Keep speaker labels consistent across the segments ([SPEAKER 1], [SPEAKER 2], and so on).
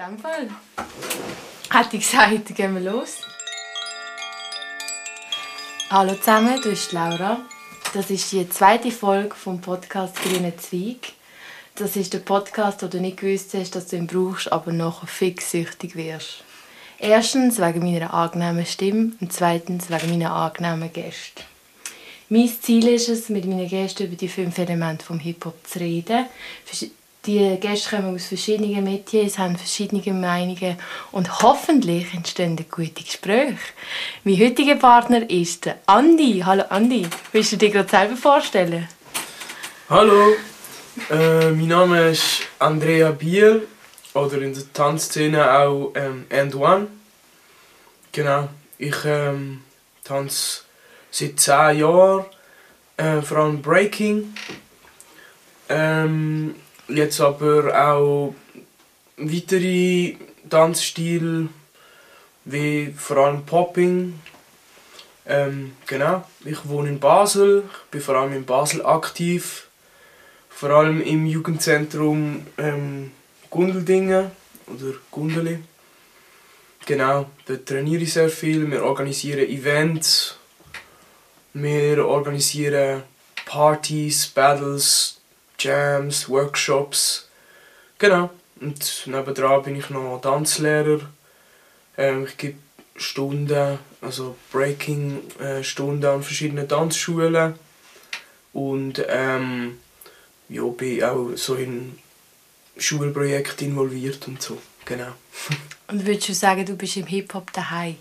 [SPEAKER 1] In dem Fall. Hätte ich gesagt, gehen wir los. Hallo zusammen, du bist Laura. Das ist die zweite Folge vom Podcast Grüne Zweig. Das ist der Podcast, wo du nicht gewusst hast, dass du ihn brauchst, aber nachher fix süchtig wirst. Erstens wegen meiner angenehmen Stimme und zweitens wegen meiner angenehmen Gäste. Mein Ziel ist es, mit meinen Gästen über die fünf Elemente vom Hip-Hop zu reden. Die Gäste kommen aus verschiedenen Metiers, haben verschiedene Meinungen und hoffentlich entstehen gute Gespräche. Mein heutiger Partner ist Andi. Hallo Andi, willst du dir gerade selber vorstellen?
[SPEAKER 2] Hallo, äh, mein Name ist Andrea Bier oder in der Tanzszene auch ähm, And One. Genau, ich ähm, tanze seit 10 Jahren, äh, vor allem Breaking. Ähm, jetzt aber auch weitere Tanzstile, wie vor allem Popping. Ähm, genau, ich wohne in Basel, ich bin vor allem in Basel aktiv, vor allem im Jugendzentrum ähm, Gundeldingen oder Gundeli. Genau, dort trainiere ich sehr viel, wir organisieren Events, wir organisieren Partys, Battles, Jams, Workshops. Genau. Und nebenan bin ich noch Tanzlehrer. Ähm, ich gebe Stunden, also Breaking-Stunden an verschiedenen Tanzschulen. Und ähm, ja, bin auch so in Schulprojekten involviert und so. Genau.
[SPEAKER 1] Und würdest du sagen, du bist im Hip-Hop daheim?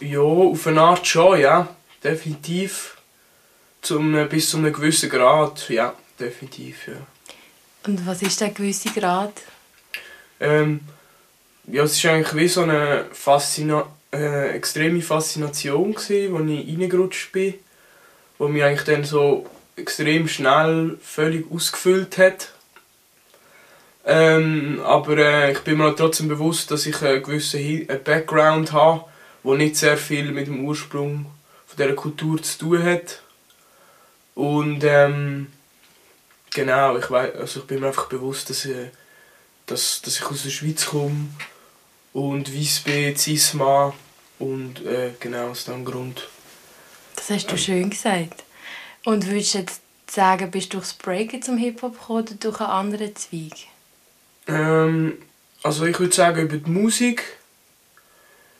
[SPEAKER 2] Ja, auf eine Art schon, ja. Definitiv. Zum, bis zu einem gewissen Grad, ja, definitiv, ja.
[SPEAKER 1] Und was ist der gewisse Grad?
[SPEAKER 2] Ähm, ja, es war eigentlich wie so eine Faszina äh, extreme Faszination, gewesen, wo ich reingerutscht bin, wo mich eigentlich dann so extrem schnell völlig ausgefüllt hat. Ähm, aber äh, ich bin mir trotzdem bewusst, dass ich einen gewissen Hi einen Background habe, der nicht sehr viel mit dem Ursprung von dieser Kultur zu tun hat. Und ähm, genau, ich, weiss, also ich bin mir einfach bewusst, dass, äh, dass, dass ich aus der Schweiz komme und weiss bin, Cisma und äh, genau aus diesem Grund.
[SPEAKER 1] Das hast du schön gesagt. Und würdest du jetzt sagen, bist du durchs Breaken zum Hip-Hop gekommen oder durch einen anderen Zweig?
[SPEAKER 2] Ähm, also ich würde sagen über die Musik.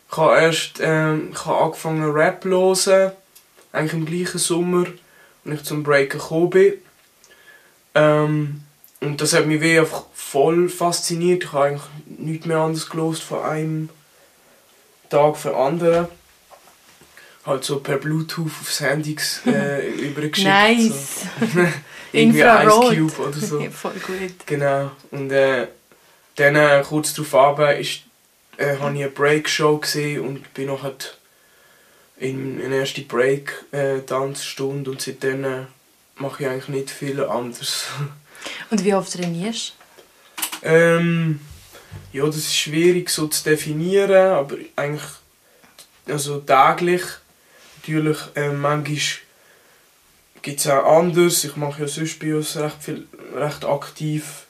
[SPEAKER 2] Ich habe erst ähm, ich habe angefangen Rap zu hören, eigentlich im gleichen Sommer, ich zum Breaken gekommen bin. Ähm, und das hat mich wie einfach voll fasziniert. Ich habe eigentlich nichts mehr anderes gelost von einem Tag für anderen. Halt so per Bluetooth aufs Handy äh, übergeschickt.
[SPEAKER 1] Nice!
[SPEAKER 2] So. Irgendwie
[SPEAKER 1] Infrarot.
[SPEAKER 2] Ice Cube oder so.
[SPEAKER 1] Voll gut.
[SPEAKER 2] Genau. Und äh, dann äh, kurz darauf ist, äh, habe ich eine Break-Show gesehen und bin noch halt in eine erste Break-Tanzstunde und seitdem äh, mache ich eigentlich nicht viel anderes.
[SPEAKER 1] Und wie oft trainierst
[SPEAKER 2] ähm, ja, das ist schwierig so zu definieren, aber eigentlich also täglich. Natürlich, äh, manchmal gibt es auch anders. Ich mache ja sonst bei uns recht, viel, recht aktiv.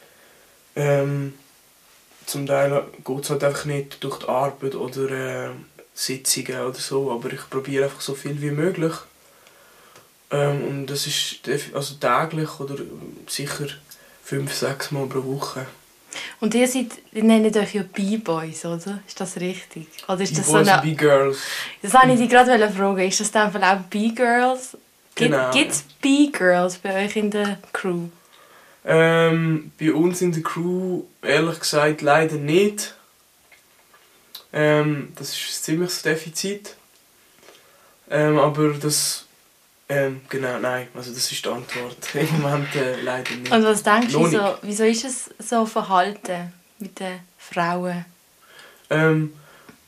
[SPEAKER 2] Ähm, zum Teil geht es halt einfach nicht durch die Arbeit oder äh, Sitzungen oder so, aber ich probiere einfach so viel wie möglich. Ähm, und das ist also täglich oder sicher fünf, sechs Mal pro Woche.
[SPEAKER 1] Und ihr seid, ihr nennt euch ja B-Boys, oder? Ist das richtig? Oder ist das so eine...
[SPEAKER 2] und die Girls.
[SPEAKER 1] Das wollte ich dich gerade fragen. Ist das dann auch B-Girls?
[SPEAKER 2] Genau,
[SPEAKER 1] Gibt es B-Girls bei euch in der Crew?
[SPEAKER 2] Ähm, bei uns in der Crew, ehrlich gesagt, leider nicht. Ähm, das ist ein ziemliches Defizit. Ähm, aber das. Ähm, genau, nein, also das ist die Antwort. Im Moment äh, leider nicht.
[SPEAKER 1] Und was denkst du,
[SPEAKER 2] Noch
[SPEAKER 1] so, wieso ist es so verhalten mit den Frauen?
[SPEAKER 2] Ähm,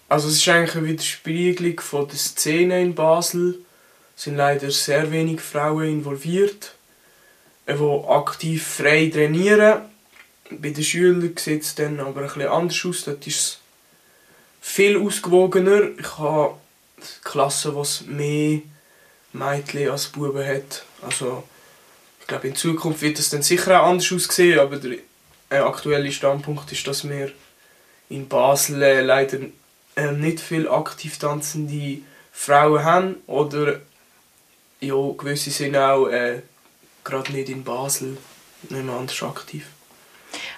[SPEAKER 2] also es ist eigentlich eine Widerspiegelung von der Szene in Basel. Es sind leider sehr wenig Frauen involviert, äh, die aktiv frei trainieren. Bei den Schülern sieht es dann aber ein bisschen anders aus. Dort ist viel ausgewogener. Ich habe Klassen, die mehr Mädchen als Buben hat. Also, ich glaube, in Zukunft wird es dann sicher auch anders aussehen, aber der äh, aktuelle Standpunkt ist, dass wir in Basel äh, leider äh, nicht viel aktiv tanzende Frauen haben oder ja, gewisse sind auch äh, gerade nicht in Basel nicht mehr anders aktiv.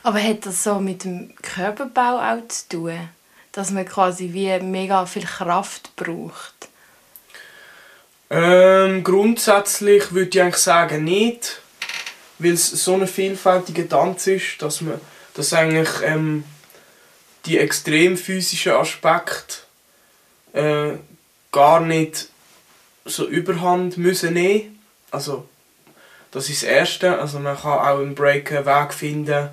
[SPEAKER 1] Aber hat das so mit dem Körperbau auch zu tun? Dass man quasi wie mega viel Kraft braucht?
[SPEAKER 2] Ähm, grundsätzlich würde ich eigentlich sagen nicht, weil es so ein vielfältiger Tanz ist, dass man dass eigentlich ähm, die extrem physischen Aspekte äh, gar nicht so überhand müssen nehmen. Also das ist das Erste. Also man kann auch im Break einen Weg finden,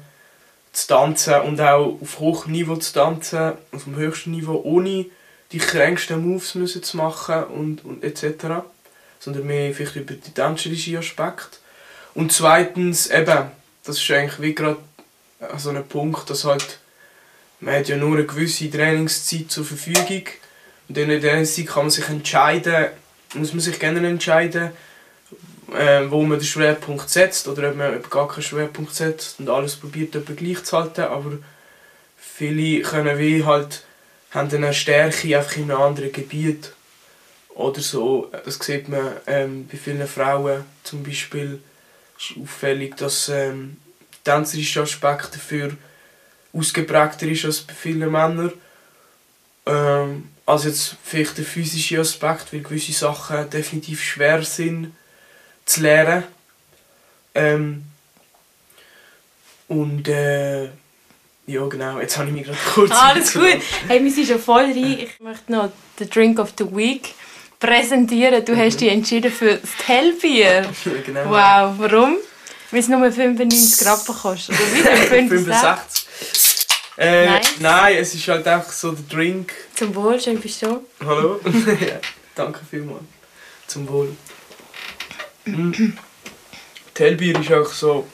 [SPEAKER 2] zu tanzen und auch auf hohem Niveau zu tanzen, auf dem höchsten Niveau, ohne die kränksten Moves müssen zu machen und, und etc. Sondern mehr vielleicht über die tänzerische Aspekt. Und zweitens eben, das ist eigentlich wie gerade so ein Punkt, dass halt man hat ja nur eine gewisse Trainingszeit zur Verfügung und in der Trainingszeit kann man sich entscheiden, muss man sich gerne entscheiden, äh, wo man den Schwerpunkt setzt oder ob man gar keinen Schwerpunkt setzt und alles probiert etwa gleich zu halten, aber viele können wie halt haben eine Stärke einfach in einem anderen Gebiet oder so. Das sieht man ähm, bei vielen Frauen zum Beispiel ist auffällig, dass ähm, der tänzerische Aspekt dafür ausgeprägter ist als bei vielen Männern. Ähm, als jetzt vielleicht der physische Aspekt, weil gewisse Sachen definitiv schwer sind zu lernen. Ähm, und äh, ja genau, jetzt habe ich mich gerade kurz...
[SPEAKER 1] Ah, alles gut. Hey, wir sind schon voll rein. Ich möchte noch den Drink of the Week präsentieren. Du hast dich entschieden für das Hellbier.
[SPEAKER 2] genau.
[SPEAKER 1] Wow, warum? Weil es nur 95 Rappen kostet. Oder wie?
[SPEAKER 2] 65. Äh,
[SPEAKER 1] Nice.
[SPEAKER 2] Nein, es ist halt einfach so der Drink.
[SPEAKER 1] Zum Wohl, schön bist du.
[SPEAKER 2] Hallo? ja, danke vielmals. Zum Wohl. Hellbier ist auch so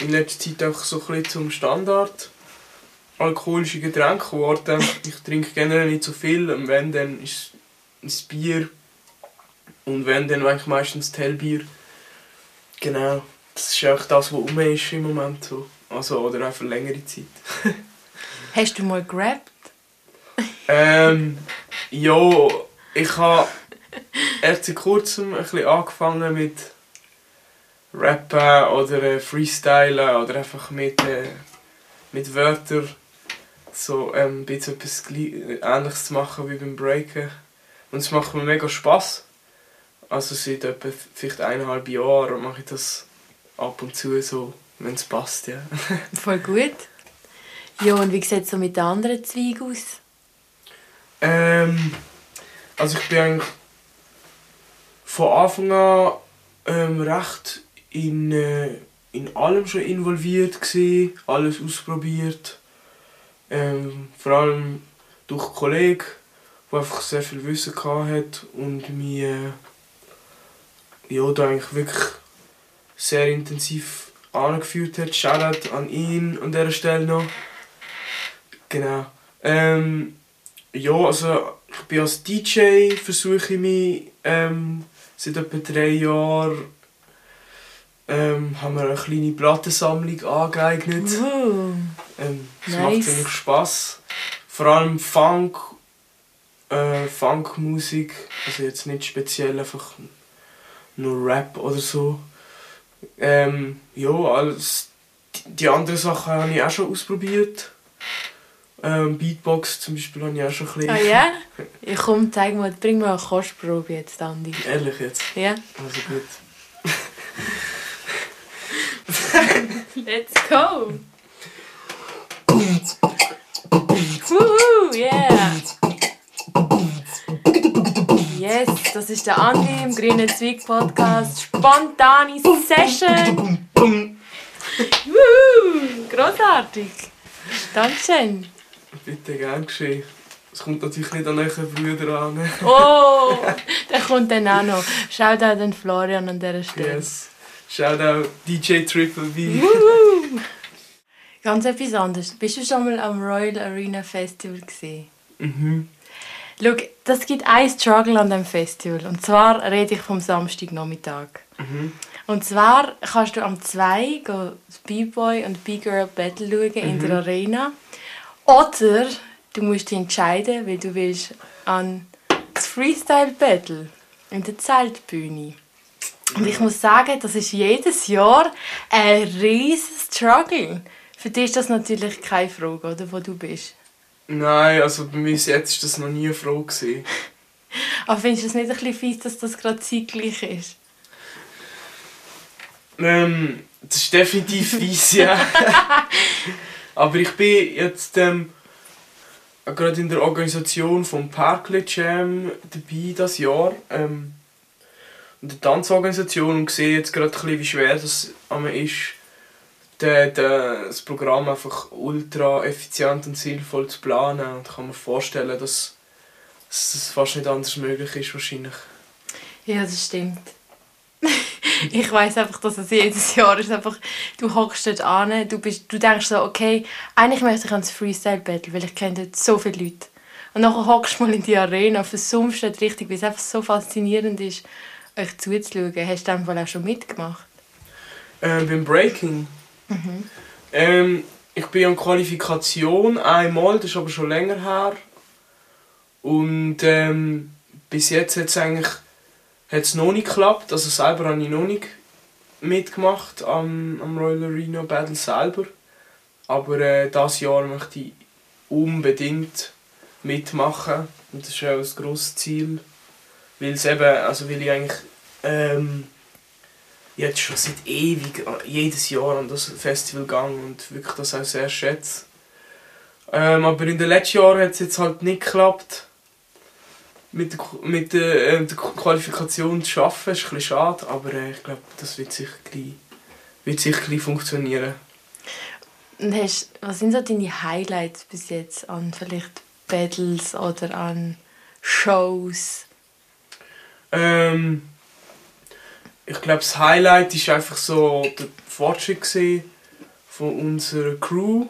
[SPEAKER 2] in letzter Zeit auch so ein bisschen zum Standard alkoholische Getränk geworden. Ich trinke generell nicht so viel und wenn, dann ist es Bier und wenn, dann eigentlich meistens Hellbier. Genau, das ist auch das, was rum ist im Moment so. Also, oder auch für längere Zeit.
[SPEAKER 1] Hast du mal gerappt?
[SPEAKER 2] Ähm, ja, ich habe erst seit kurzem ein bisschen angefangen mit Rappen oder äh, Freestylen oder einfach mit, äh, mit Wörtern so ähm, ein bisschen etwas Ähnliches zu machen wie beim Breaken. Und es macht mir mega Spass. Also seit etwa vielleicht eineinhalb Jahren mache ich das ab und zu so, wenn es passt, ja.
[SPEAKER 1] Voll gut. Ja, und wie sieht es so mit den anderen Zweigen aus?
[SPEAKER 2] Ähm, also ich bin eigentlich von Anfang an ähm, recht in, äh, in allem schon involviert gewesen, alles ausprobiert. Ähm, vor allem durch Kollegen, der einfach sehr viel Wissen hat und mich äh, ja, da eigentlich wirklich sehr intensiv angeführt hat. Shoutout an ihn an dieser Stelle noch. Genau. Ähm, ja, also ich bin als DJ, versuche ich mich ähm, seit etwa drei Jahren ähm, haben wir eine kleine Plattensammlung angeeignet.
[SPEAKER 1] Uh,
[SPEAKER 2] Ähm, das
[SPEAKER 1] Nice.
[SPEAKER 2] macht ziemlich Spass. Vor allem Funk, äh, Funkmusik, also jetzt nicht speziell einfach nur Rap oder so. Ähm, ja, alles, die, die anderen Sachen habe ich auch schon ausprobiert. Ähm, Beatbox zum Beispiel habe ich auch schon ein bisschen.
[SPEAKER 1] oh ja? Ich komm, zeig mal, bring mal eine Kostprobe jetzt, Andi.
[SPEAKER 2] Ehrlich jetzt.
[SPEAKER 1] Ja?
[SPEAKER 2] Also gut.
[SPEAKER 1] Let's go! Woohoo, yeah! Yes, das ist der Andi im Grünen Zweig Podcast. Spontane Session! Woohoo! Grossartig! Dankeschön!
[SPEAKER 2] Bitte gern geschehen. Es kommt natürlich nicht an euren Brüder an.
[SPEAKER 1] Oh, der kommt dann auch noch. Schaut auch den Florian an dieser Stelle.
[SPEAKER 2] Yes. Shoutout DJ Triple B.
[SPEAKER 1] Woohoo! Ganz etwas anderes. Bist du schon mal am Royal Arena Festival gesehen?
[SPEAKER 2] Mhm.
[SPEAKER 1] Schau, das gibt einen Struggle an dem Festival. Und zwar rede ich vom Samstagnachmittag.
[SPEAKER 2] Mhm.
[SPEAKER 1] Und zwar kannst du am 2 das B-Boy und B-Girl Battle schauen in der Arena. Oder du musst dich entscheiden, weil du willst an das Freestyle Battle in der Zeltbühne. Und ich muss sagen, das ist jedes Jahr ein riesiges Struggle. Für dich ist das natürlich keine Frage, oder, wo du bist.
[SPEAKER 2] Nein, also bei mir jetzt ist das noch nie eine Frage.
[SPEAKER 1] Aber findest du es nicht ein bisschen fies, dass das gerade zeitgleich ist?
[SPEAKER 2] Ähm, das ist definitiv fies, ja. Aber ich bin jetzt ähm, gerade in der Organisation vom Parklet Jam dabei das Jahr. Ähm, in der Tanzorganisation und sehe jetzt gerade bisschen, wie schwer das ist, de, de, das Programm einfach ultra effizient und sinnvoll zu planen. Und ich kann mir vorstellen, dass, dass das fast nicht anders möglich ist wahrscheinlich.
[SPEAKER 1] Ja, das stimmt. Ich weiß einfach, dass es jedes Jahr ist. Einfach, du hockst dort an, du, bist, du denkst so, okay, eigentlich möchte ich ans Freestyle-Battle, weil ich kenne dort so viele Leute. Und dann hockst du mal in die Arena, versummst dort richtig, weil es einfach so faszinierend ist, euch zuzuschauen. Hast du dann auch schon mitgemacht?
[SPEAKER 2] Äh, beim Breaking? Mhm. Ähm, ich bin an Qualifikation einmal, das ist aber schon länger her. Und ähm, bis jetzt hat es eigentlich hat's noch nicht geklappt. Also selber habe ich noch nicht mitgemacht am, am Royal Arena Battle selber. Aber äh, dieses Jahr möchte ich unbedingt mitmachen. Und das ist auch ein grosses Ziel. Weil es eben, also weil ich eigentlich ähm, jetzt schon seit ewig, jedes Jahr an das Festival gegangen und wirklich das auch sehr schätze. Ähm, aber in den letzten Jahren hat es jetzt halt nicht geklappt, mit der, mit äh, der Qualifikation zu schaffen. Das ist ein bisschen schade, aber äh, ich glaube, das wird sicher gleich, wird sicher gleich funktionieren.
[SPEAKER 1] Und hast, was sind so deine Highlights bis jetzt an vielleicht Battles oder an Shows?
[SPEAKER 2] Ähm, ich glaube, das Highlight ist einfach so der Fortschritt von unserer Crew.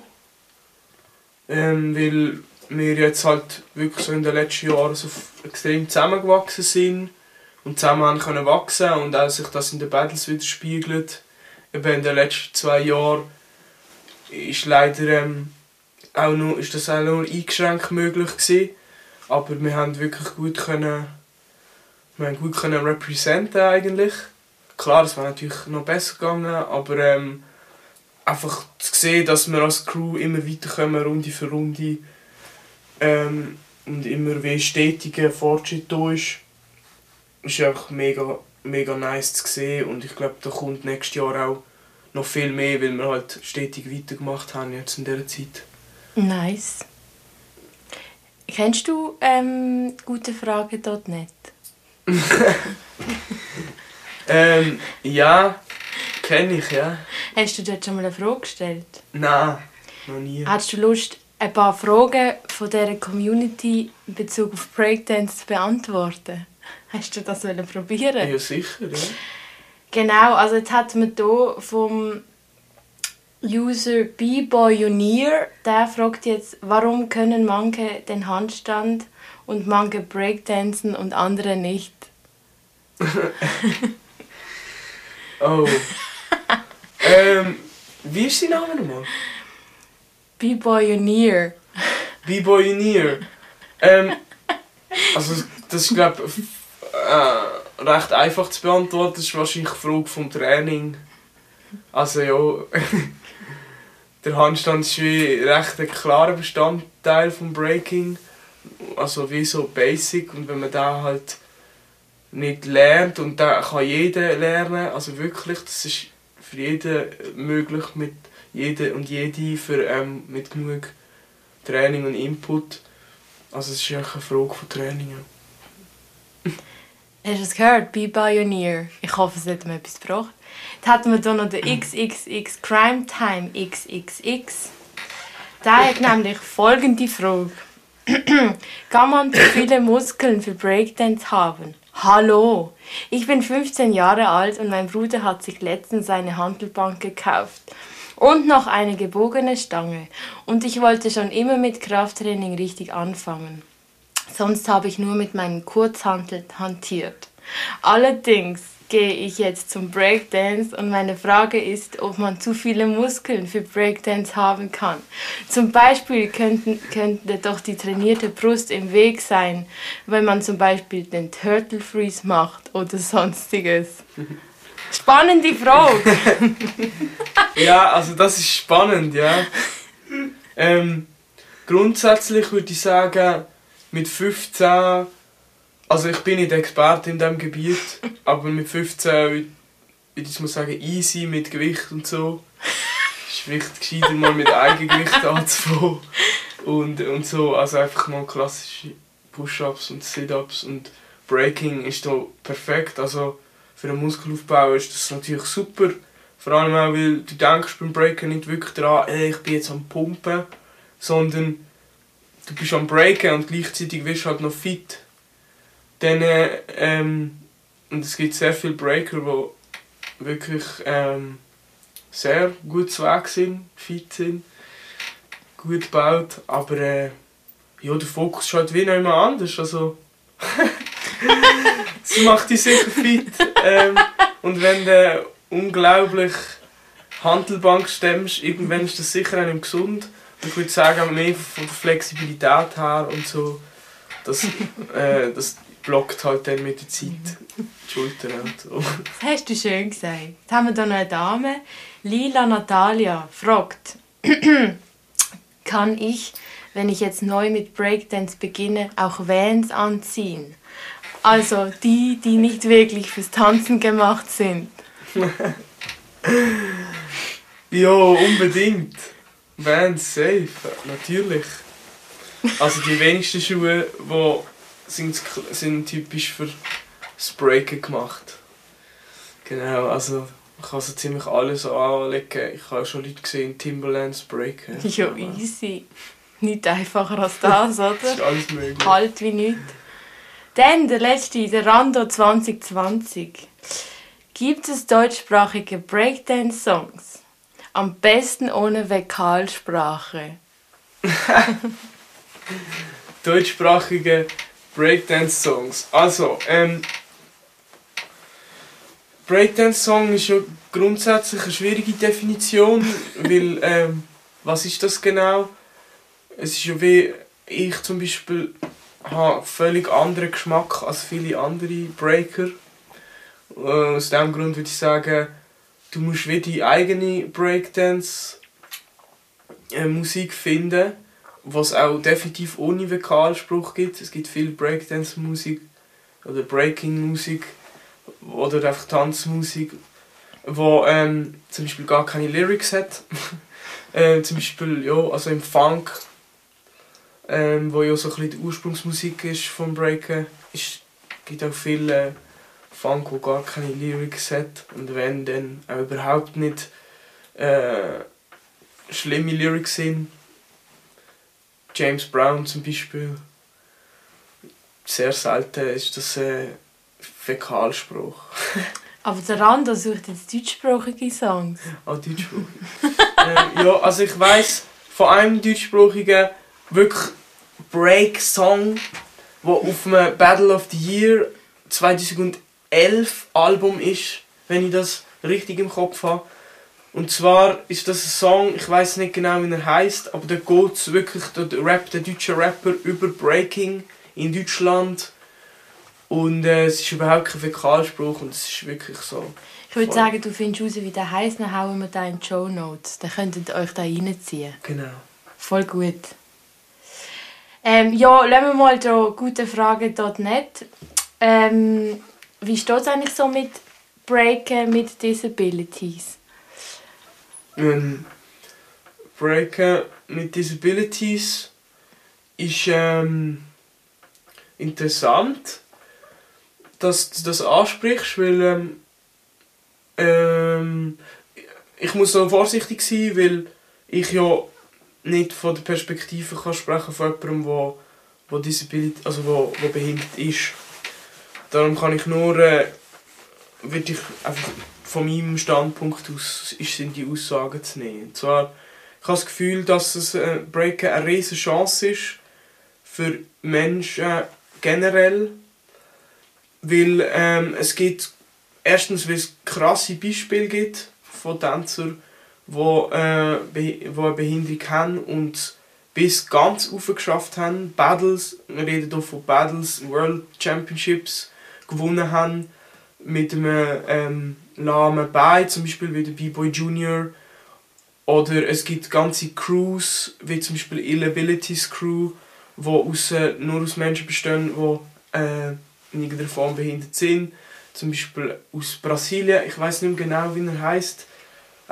[SPEAKER 2] Ähm, weil wir jetzt halt wirklich so in den letzten Jahren so extrem zusammengewachsen sind und zusammen haben können wachsen und auch sich das in den Battles widerspiegelt. Eben in den letzten zwei Jahren ist leider ähm, auch nur, ist das auch nur eingeschränkt möglich gewesen. aber wir haben wirklich gut können, wir haben gut können representen eigentlich klar, es wäre natürlich noch besser gegangen, aber ähm, einfach zu sehen, dass wir als Crew immer weiterkommen, Runde für Runde ähm, und immer wie stetiger Fortschritt da ist, ist einfach mega, mega nice zu sehen und ich glaube, da kommt nächstes Jahr auch noch viel mehr, weil wir halt stetig weitergemacht haben jetzt in dieser Zeit.
[SPEAKER 1] Nice. Kennst du ähm, gute Frage.net?
[SPEAKER 2] Ähm, ja, kenne ich, ja.
[SPEAKER 1] Hast du dort schon mal eine Frage gestellt?
[SPEAKER 2] Nein, noch nie.
[SPEAKER 1] Hast du Lust, ein paar Fragen von dieser Community in Bezug auf Breakdance zu beantworten? Hast du das probieren?
[SPEAKER 2] Ja, sicher, ja.
[SPEAKER 1] Genau, also jetzt hat man hier vom User B-Boyonier, der fragt jetzt, warum können manche den Handstand und manche Breakdancen und andere nicht?
[SPEAKER 2] Oh. ähm, wie ist sein Name nochmal?
[SPEAKER 1] B-Boyoneer.
[SPEAKER 2] B-Boyoneer. Ähm, also, das ist, glaube äh, recht einfach zu beantworten. Das ist wahrscheinlich eine Frage vom Training. Also, ja. der Handstand ist wie recht ein klarer Bestandteil vom Breaking. Also, wie so basic. Und wenn man da halt nicht lernt und da kann jeder lernen, also wirklich, das ist für jeden möglich mit jeder und jede für, ähm, mit genug Training und Input. Also es ist einfach eine Frage von Training.
[SPEAKER 1] Hast du es gehört? Be Pioneer. Ich hoffe, es hat mir etwas gebracht. Dann hatten wir hier noch den XXX Crime Time XXX. Der hat nämlich folgende Frage. Kann man zu viele Muskeln für Breakdance haben? Hallo, ich bin 15 Jahre alt und mein Bruder hat sich letztens eine Handelbank gekauft und noch eine gebogene Stange und ich wollte schon immer mit Krafttraining richtig anfangen. Sonst habe ich nur mit meinem Kurzhantel hantiert. Allerdings gehe ich jetzt zum Breakdance und meine Frage ist, ob man zu viele Muskeln für Breakdance haben kann. Zum Beispiel könnten, könnte doch die trainierte Brust im Weg sein, wenn man zum Beispiel den Turtle Freeze macht oder sonstiges. Spannende Frage.
[SPEAKER 2] ja, also das ist spannend, ja. Ähm, grundsätzlich würde ich sagen, mit 15 also ich bin nicht Experte in diesem Gebiet, aber mit 15 würde ich mal sagen, easy mit Gewicht und so. Es ist vielleicht gescheiter mal mit Eigengewicht anzufangen. Und, und so, also einfach mal klassische Push-Ups und Sit-Ups und Breaking ist da perfekt. Also für einen Muskelaufbau ist das natürlich super. Vor allem auch, weil du denkst beim Breaken nicht wirklich daran, ey, ich bin jetzt am Pumpen, sondern du bist am Breaken und gleichzeitig wirst du halt noch fit. Dann, ähm, und es gibt sehr viele Breaker, die wirklich ähm, sehr gut zu Weg sind, fit sind, gut gebaut, aber äh, ja, der Fokus ist halt wie noch immer anders, also das macht dich sicher fit. Ähm, und wenn du unglaublich Handelbank stemmst, irgendwann ist das sicher nicht gesund. Ich würde sagen, mehr von der Flexibilität her und so, dass, äh, dass blockt halt dann mit der Zeit die Schultern und so.
[SPEAKER 1] Das hast du schön gesagt. Jetzt haben wir hier noch eine Dame. Lila Natalia fragt, kann ich, wenn ich jetzt neu mit Breakdance beginne, auch Vans anziehen? Also die, die nicht wirklich fürs Tanzen gemacht sind.
[SPEAKER 2] ja, unbedingt. Vans safe, natürlich. Also die wenigsten Schuhe, die sind, sind typisch für Sprayen gemacht. Genau, also man kann so ziemlich alles anlegen. Ich habe schon Leute gesehen, Timberland sprayen.
[SPEAKER 1] Ja, easy. Nicht einfacher als das, oder?
[SPEAKER 2] das ist alles möglich.
[SPEAKER 1] Halt wie nichts. Dann der letzte, der Rando 2020. Gibt es deutschsprachige Breakdance-Songs? Am besten ohne Vokalsprache.
[SPEAKER 2] deutschsprachige Breakdance-Songs. Also, ähm, Breakdance-Song ist ja grundsätzlich eine schwierige Definition, weil, ähm, was ist das genau? Es ist ja wie, ich zum Beispiel habe völlig anderen Geschmack als viele andere Breaker. Äh, aus diesem Grund würde ich sagen, du musst wie die eigene Breakdance-Musik äh, finden was auch definitiv ohne Vokalspruch gibt. Es gibt viel Breakdance-Musik oder Breaking-Musik oder einfach Tanzmusik, wo ähm, zum Beispiel gar keine Lyrics hat. äh, zum Beispiel ja, also im Funk, ähm, wo ja so ein bisschen die Ursprungsmusik ist vom Breaken, ist, gibt auch viel äh, Funk, wo gar keine Lyrics hat und wenn dann auch überhaupt nicht äh, schlimme Lyrics sind James Brown zum Beispiel. Sehr selten ist das ein Fäkalspruch.
[SPEAKER 1] Aber der Rando sucht jetzt deutschsprachige Songs.
[SPEAKER 2] Ah, deutschsprachige. ähm, ja, also ich weiss von einem deutschsprachigen wirklich Break-Song, der auf einem Battle of the Year 2011 Album ist, wenn ich das richtig im Kopf habe. Und zwar ist das ein Song, ich weiß nicht genau, wie er heißt, aber da geht es wirklich, der Rap, der deutsche Rapper über Breaking in Deutschland. Und äh, es ist überhaupt kein Fäkalspruch und es ist wirklich so.
[SPEAKER 1] Ich würde sagen, du findest raus, wie der heisst, dann hauen wir da in die Show Notes. Dann könntet ihr euch da reinziehen.
[SPEAKER 2] Genau.
[SPEAKER 1] Voll gut. Ähm, ja, lassen wir mal hier gute Frage.net. Ähm, wie steht es eigentlich so mit Breaken mit Disabilities?
[SPEAKER 2] ähm, Breaker mit Disabilities ist ähm, interessant, dass du das ansprichst, weil ähm, ähm, ich muss so vorsichtig sein, weil ich ja nicht von der Perspektive kann sprechen von jemandem, wo, wo, Disability, also wo, wo behindert ist. Darum kann ich nur, äh, würde ich einfach von meinem Standpunkt aus ist, sind die Aussagen zu nehmen. Und zwar, ich habe das Gefühl, dass das äh, Breaken eine riesige Chance ist für Menschen generell, weil ähm, es gibt erstens, weil es krasse Beispiele gibt von Tänzern, wo, äh, wo eine Behinderung haben und bis ganz aufgeschafft haben. Battles, wir reden hier von Battles, World Championships gewonnen haben mit einem ähm, lahmen Bein, zum Beispiel wie der B-Boy Junior. Oder es gibt ganze Crews, wie zum Beispiel Illabilities Crew, die aus, äh, nur aus Menschen bestehen, die äh, in irgendeiner Form behindert sind. Zum Beispiel aus Brasilien, ich weiß nicht mehr genau, wie er heißt.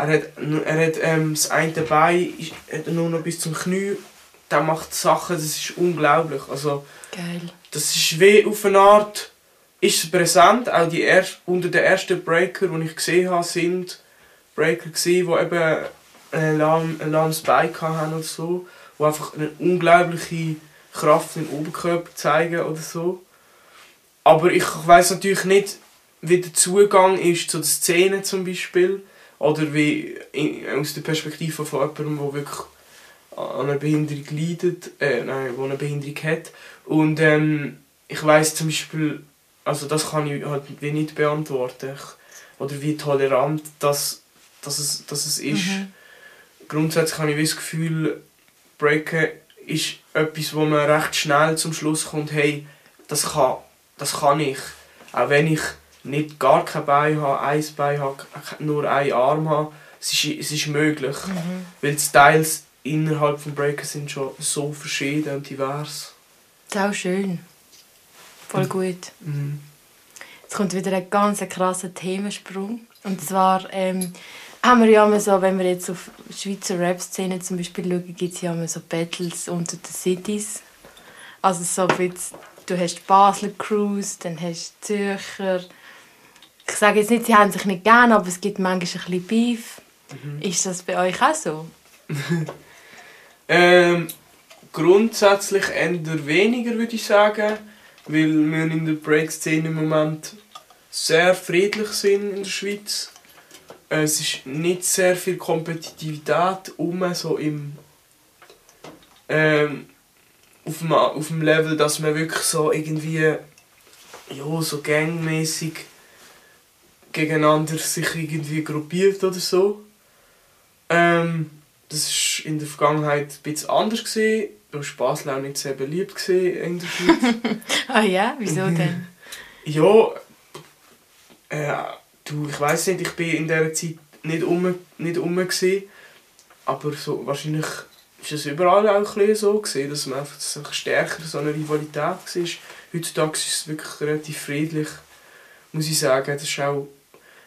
[SPEAKER 2] Er hat, er hat ähm, das eine Bein hat nur noch bis zum Knie. Der macht Sachen, das ist unglaublich. Also,
[SPEAKER 1] Geil.
[SPEAKER 2] Das ist wie auf eine Art ist präsent. Auch die erst, unter den ersten Breaker, die ich gesehen habe, sind Breaker gewesen, die eben ein, lahm, lahmes Bein hatten oder so. Die einfach eine unglaubliche Kraft im Oberkörper zeigen oder so. Aber ich weiß natürlich nicht, wie der Zugang ist zu der Szene zum Beispiel. Oder wie aus der Perspektive von jemandem, der wirklich an einer Behinderung leidet, äh, nein, der eine Behinderung hat. Und ähm, ich weiß zum Beispiel, also das kann ich halt wie nicht beantworten. Ich, oder wie tolerant das, das, es, das es ist. Mhm. Grundsätzlich habe ich das Gefühl, Breaken ist etwas, wo man recht schnell zum Schluss kommt, hey, das kann, das kann ich. Auch wenn ich nicht gar kein Bein habe, ein Bein habe, nur einen Arm habe, es ist, es ist möglich. Mhm. Weil die Styles innerhalb des Breaker sind schon so verschieden und divers.
[SPEAKER 1] Das ist auch schön. Voll gut. Mhm. Jetzt kommt wieder ein ganz krasser Themensprung. Und zwar ähm, haben wir ja immer so, wenn wir jetzt auf Schweizer Rap-Szene zum Beispiel schauen, gibt es ja immer so Battles unter den Cities. Also so wie du hast Basler Crews, dann hast du Zürcher. Ich sage jetzt nicht, sie haben sich nicht gern, aber es gibt manchmal ein bisschen Beef. Mhm. Ist das bei euch auch so?
[SPEAKER 2] ähm, grundsätzlich eher weniger, würde ich sagen weil wir in der Break-Szene im Moment sehr friedlich sind in der Schweiz. Es ist nicht sehr viel Kompetitivität um, so im ähm, auf, dem, auf dem Level, dass man wirklich so irgendwie ja, so gangmäßig gegeneinander sich irgendwie gruppiert oder so. Ähm, das war in der Vergangenheit ein bisschen anders. Gewesen. Warst Basel auch nicht sehr beliebt in der Schweiz.
[SPEAKER 1] ah ja, wieso denn?
[SPEAKER 2] ja, äh, du, ich weiß nicht, ich bin in dieser Zeit nicht um, nicht um gewesen, aber so, wahrscheinlich ist es überall auch ein so gewesen, dass man einfach stärker so eine Rivalität war. Heutzutage ist es wirklich relativ friedlich, muss ich sagen. Das ist auch,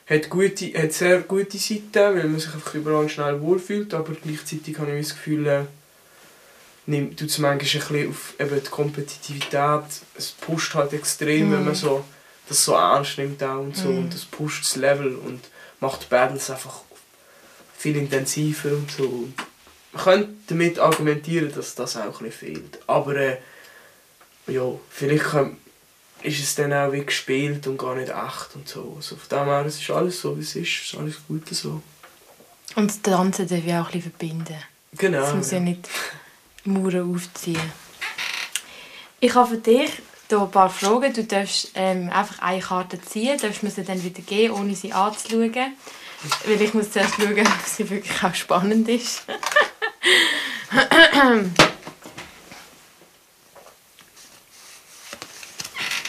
[SPEAKER 2] hat, gute, hat sehr gute Seiten, weil man sich einfach überall schnell wohlfühlt, aber gleichzeitig habe ich das Gefühl, äh, nimmt es manchmal ein bisschen auf eben die Kompetitivität. Es pusht halt extrem, mm. wenn man mhm. so, das so ernst nimmt auch und so. Mm. Und das pusht das Level und macht die Battles einfach viel intensiver und so. Man könnte damit argumentieren, dass das auch ein bisschen fehlt. Aber äh, ja, vielleicht kann, ist es dann auch wie gespielt und gar nicht echt und so. Also von dem her, es ist alles so, wie es ist. Es ist alles gut so.
[SPEAKER 1] Und das Tanzen darf ja auch ein bisschen verbinden.
[SPEAKER 2] Genau.
[SPEAKER 1] Es muss ja, ja nicht Mauern aufziehen. Ich habe für dich hier ein paar Fragen. Du darfst ähm, einfach eine Karte ziehen, darfst mir sie dann wieder geben, ohne sie anzuschauen. Weil ich muss zuerst schauen, ob sie wirklich auch spannend ist.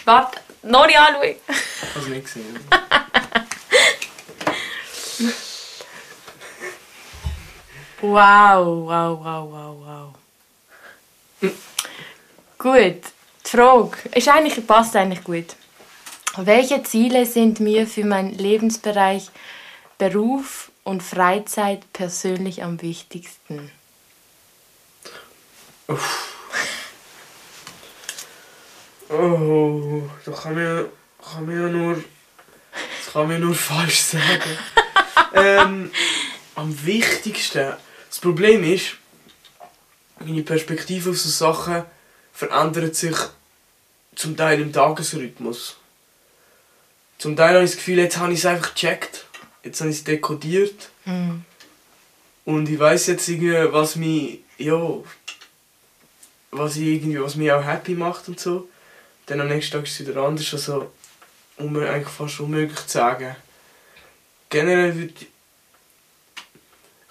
[SPEAKER 1] Warte, noch nicht anschauen. Ich
[SPEAKER 2] habe es nicht gesehen.
[SPEAKER 1] wow, wow, wow, wow, wow. Gut, die Frage ist eigentlich, passt eigentlich gut. Welche Ziele sind mir für meinen Lebensbereich Beruf und Freizeit persönlich am wichtigsten?
[SPEAKER 2] Uff. Oh, da kann man, kann man ja nur, das kann man nur falsch sagen. ähm, am wichtigsten. Das Problem ist, meine Perspektive auf so Sachen verändert sich zum Teil im Tagesrhythmus. Zum Teil habe ich das Gefühl, jetzt habe ich es einfach gecheckt. Jetzt habe ich es dekodiert. Mhm. Und ich weiß jetzt irgendwie, was mich, ja, was, ich irgendwie, was mich auch happy macht und so. Dann am nächsten Tag ist es wieder anders. Also, um eigentlich fast unmöglich zu sagen. Generell würde ich...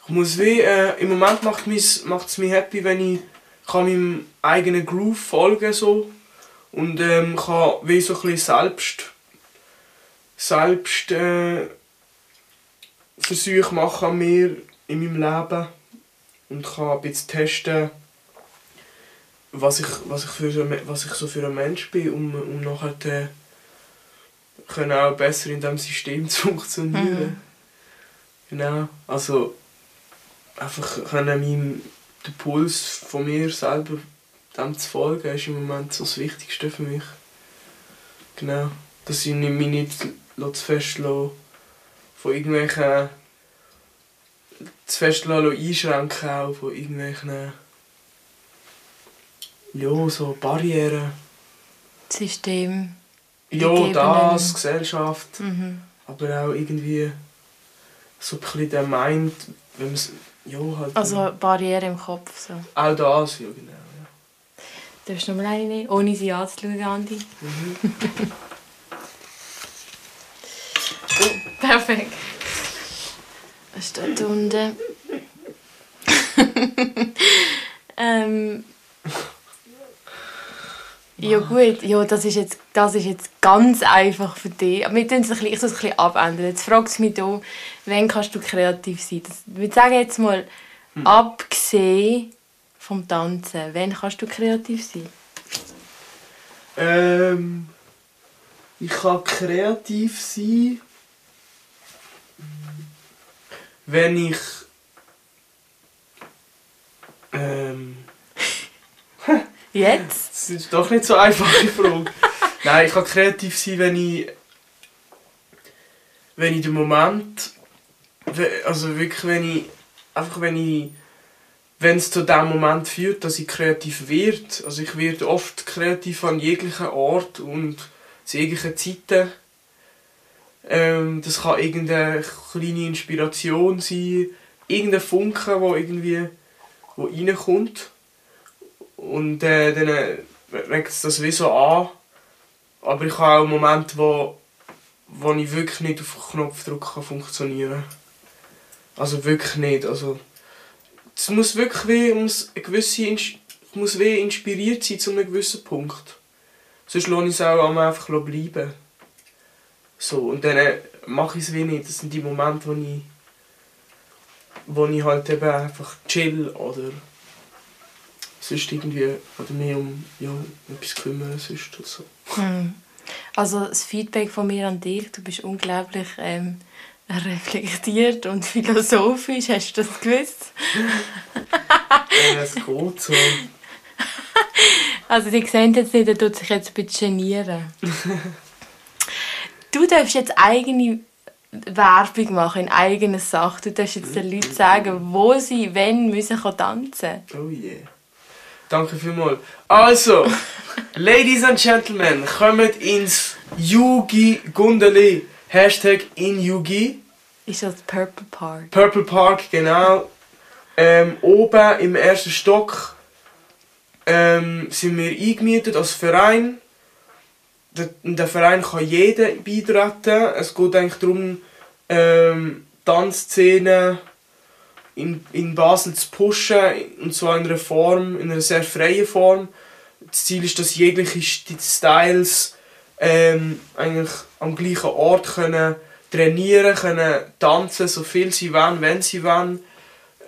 [SPEAKER 2] Ich muss wie... Äh, Im Moment macht es mich happy, wenn ich kann meinem eigenen Groove folgen so und ähm, kann wie so ein selbst selbst äh, Versuche machen an mir in meinem Leben und kann ein bisschen testen, was ich, was ich, für, was ich so für ein Mensch bin, um, um nachher äh, können auch besser in diesem System zu funktionieren. Mhm. Genau, also einfach können meinem, den Puls von mir selber dem zu folgen, ist im Moment so das Wichtigste für mich. Genau, dass ich mich nicht zu fest von irgendwelchen zu fest einschränken auch von irgendwelchen ja, so Barrieren.
[SPEAKER 1] System.
[SPEAKER 2] Ja, das, Gesellschaft. Mhm. Aber auch irgendwie so ein bisschen der Mind, wenn man ja, halt...
[SPEAKER 1] Also Barrieren im Kopf so.
[SPEAKER 2] Auch das, ja genau. Ja.
[SPEAKER 1] Darfst du noch mal eine ohne sie anzuschauen, Andi? Mhm. Perfekt. Was steht da unten? ähm, ja gut, ja, das, ist jetzt, das ist jetzt ganz einfach für dich. Aber wir tun es ein bisschen, ich es ein bisschen abändern. Jetzt fragst du mich hier, wann kannst du kreativ sein? Das, wir sagen jetzt mal, hm. abgesehen vom Tanzen, wann kannst du kreativ sein?
[SPEAKER 2] Ähm, ich kann kreativ sein wenn ich. Ähm.
[SPEAKER 1] Jetzt?
[SPEAKER 2] Das ist doch nicht so einfache Frage. Nein, ich kann kreativ sein, wenn ich. Wenn ich den Moment. Also wirklich, wenn ich. Einfach wenn ich. Wenn es zu dem Moment führt, dass ich kreativ werde. Also ich werde oft kreativ an jeglichen Ort und zu jeglichen Zeiten. Ähm, das kann irgendeine kleine Inspiration sein, irgendein Funken, wo irgendwie wo reinkommt. Und äh, dann äh, regt es das wie so an. Aber ich habe auch Momente, wo, wo ich wirklich nicht auf Knopfdruck kann funktionieren Also wirklich nicht. Also, es muss wirklich wie, muss eine gewisse, ich muss wie inspiriert sein zu einem gewissen Punkt. Sonst lasse ich es auch einfach bleiben. So, und dann äh, mache ich es wie nicht. Das sind die Momente, wo ich, wo ich halt eben einfach chill oder sonst irgendwie oder mehr um ja, etwas kümmern sonst oder so.
[SPEAKER 1] Hm. Also das Feedback von mir an dich, du bist unglaublich ähm, reflektiert und philosophisch, hast du das gewusst?
[SPEAKER 2] ja, es geht so.
[SPEAKER 1] Also die sehen jetzt nicht, er tut sich jetzt ein bisschen genieren. Du darfst jetzt eigene Werbung machen in eigener Sache. Du darfst jetzt den Leuten sagen, wo sie, wenn, müssen tanzen
[SPEAKER 2] Oh yeah. Danke vielmals. Also, Ladies and Gentlemen, kommt ins Yugi Gundeli. Hashtag in Yugi.
[SPEAKER 1] Ist das Purple Park?
[SPEAKER 2] Purple Park, genau. Ähm, oben im ersten Stock ähm, sind wir eingemietet als Verein der, der Verein kann jeder beitreten. Es geht eigentlich darum, ähm, Tanzszene in, in Basel zu pushen, und zwar in einer Form, in einer sehr freien Form. Das Ziel ist, dass jegliche Styles ähm, eigentlich am gleichen Ort können trainieren können, tanzen, so viel sie wollen, wenn sie wollen.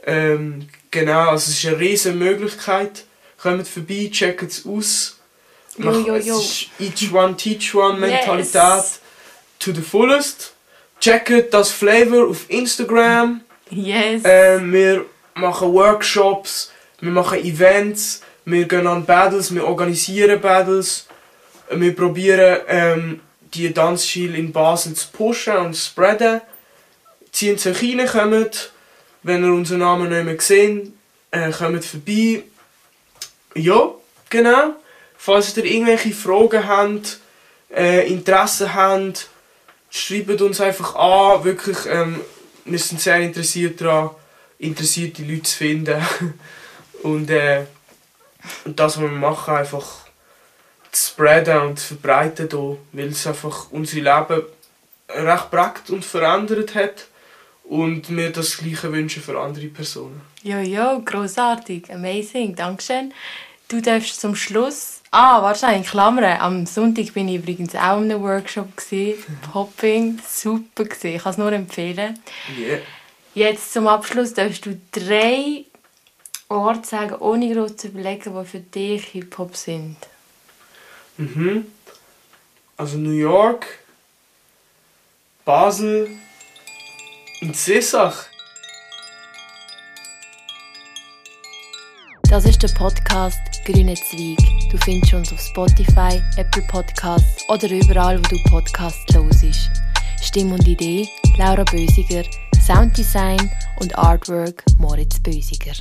[SPEAKER 2] Ähm, genau, also es ist eine riesige Möglichkeit. Kommt vorbei, checkt es aus.
[SPEAKER 1] Jo, jo, jo.
[SPEAKER 2] Each one, teach one Mentalität yes. to the fullest. Checkt das Flavor auf Instagram.
[SPEAKER 1] Yes.
[SPEAKER 2] Ähm, wir machen Workshops, wir machen Events, wir gehen an Battles, wir organisieren Battles. Wir probieren ähm, die Tanzstil in Basel zu pushen und zu spreaden. Ziehen Sie rein, kommt. Wenn ihr unseren Namen nicht mehr seht, äh, kommt vorbei. Ja, genau. Falls ihr irgendwelche Fragen habt, äh, Interesse habt, schreibt uns einfach an. Wirklich, ähm, wir sind sehr interessiert daran, interessierte Leute zu finden. und, äh, und das, was wir machen, einfach zu spreaden und zu verbreiten, hier, weil es einfach unser Leben recht prägt und verändert hat und mir das Gleiche wünschen für andere Personen.
[SPEAKER 1] Ja, ja, großartig, amazing, Dankeschön. Du darfst zum Schluss. Ah, wahrscheinlich Klammern. Am Sonntag bin ich übrigens auch in einem Workshop gewesen. Popping, super gewesen. Ich kann es nur empfehlen.
[SPEAKER 2] Yeah.
[SPEAKER 1] Jetzt zum Abschluss darfst du drei Orte sagen, ohne groß zu überlegen, die für dich Hip-Hop sind.
[SPEAKER 2] Mhm. Also New York, Basel und Sissach.
[SPEAKER 1] Das ist der Podcast Grüne Zweig. Du findest uns auf Spotify, Apple Podcasts oder überall, wo du Podcasts hörst. Stimme und Idee Laura Bösiger, Sounddesign und Artwork Moritz Bösiger.